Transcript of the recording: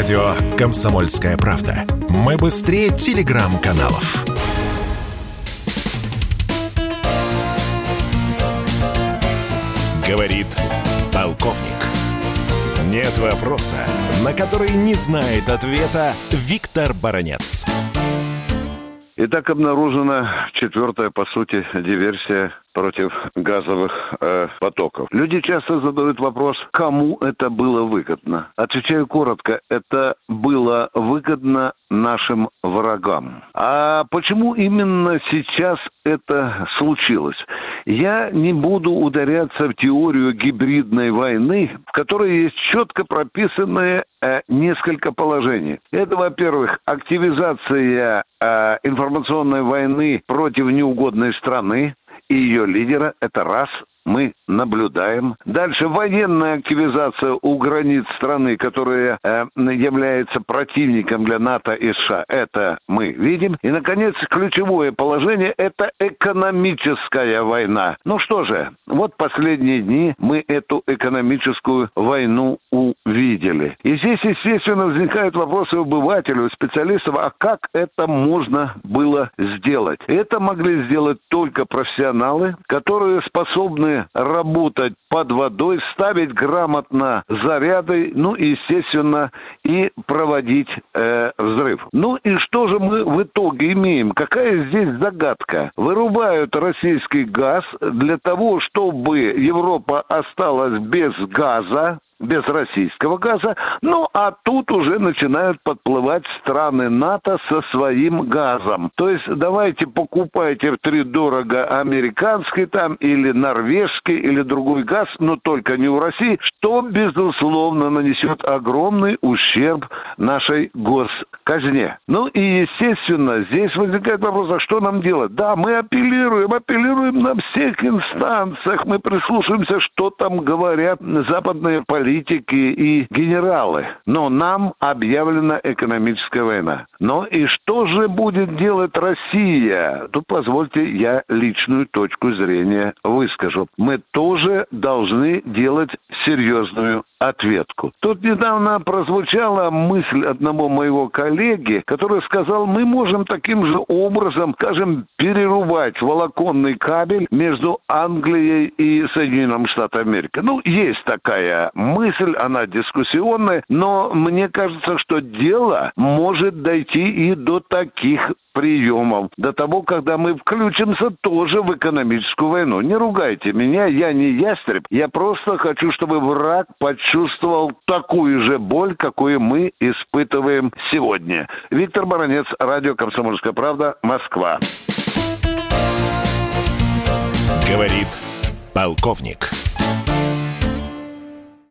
Радио «Комсомольская правда». Мы быстрее телеграм-каналов. Говорит полковник. Нет вопроса, на который не знает ответа Виктор Баранец. Итак, обнаружена четвертая, по сути, диверсия против газовых э, потоков. Люди часто задают вопрос, кому это было выгодно. Отвечаю коротко, это было выгодно нашим врагам. А почему именно сейчас это случилось? Я не буду ударяться в теорию гибридной войны, в которой есть четко прописанные э, несколько положений. Это, во-первых, активизация э, информационной войны против неугодной страны и ее лидера. Это раз мы наблюдаем. Дальше военная активизация у границ страны, которая э, является противником для НАТО и США. Это мы видим. И, наконец, ключевое положение – это экономическая война. Ну что же, вот последние дни мы эту экономическую войну увидели. И здесь, естественно, возникают вопросы у обывателя, у специалистов, а как это можно было сделать? Это могли сделать только профессионалы, которые способны работать под водой, ставить грамотно заряды, ну и, естественно, и проводить э, взрыв. Ну и что же мы в итоге имеем? Какая здесь загадка? Вырубают российский газ для того, чтобы Европа осталась без газа, без российского газа. Ну, а тут уже начинают подплывать страны НАТО со своим газом. То есть давайте покупайте в три дорого американский там или норвежский или другой газ, но только не у России, что, безусловно, нанесет огромный ущерб нашей госказне. Ну и, естественно, здесь возникает вопрос, а что нам делать? Да, мы апеллируем, апеллируем на всех инстанциях, мы прислушиваемся, что там говорят западные политики и генералы. Но нам объявлена экономическая война. Но и что же будет делать Россия? Тут позвольте я личную точку зрения выскажу. Мы тоже должны делать серьезную ответку. Тут недавно прозвучала мысль одного моего коллеги, который сказал, мы можем таким же образом, скажем, перерубать волоконный кабель между Англией и Соединенными Штатами Америки. Ну, есть такая мысль, она дискуссионная, но мне кажется, что дело может дойти и до таких приемов, до того, когда мы включимся тоже в экономическую войну. Не ругайте меня, я не ястреб, я просто хочу, чтобы враг почувствовал такую же боль, какую мы испытываем сегодня. Виктор Баранец, радио «Комсомольская правда», Москва. Говорит полковник.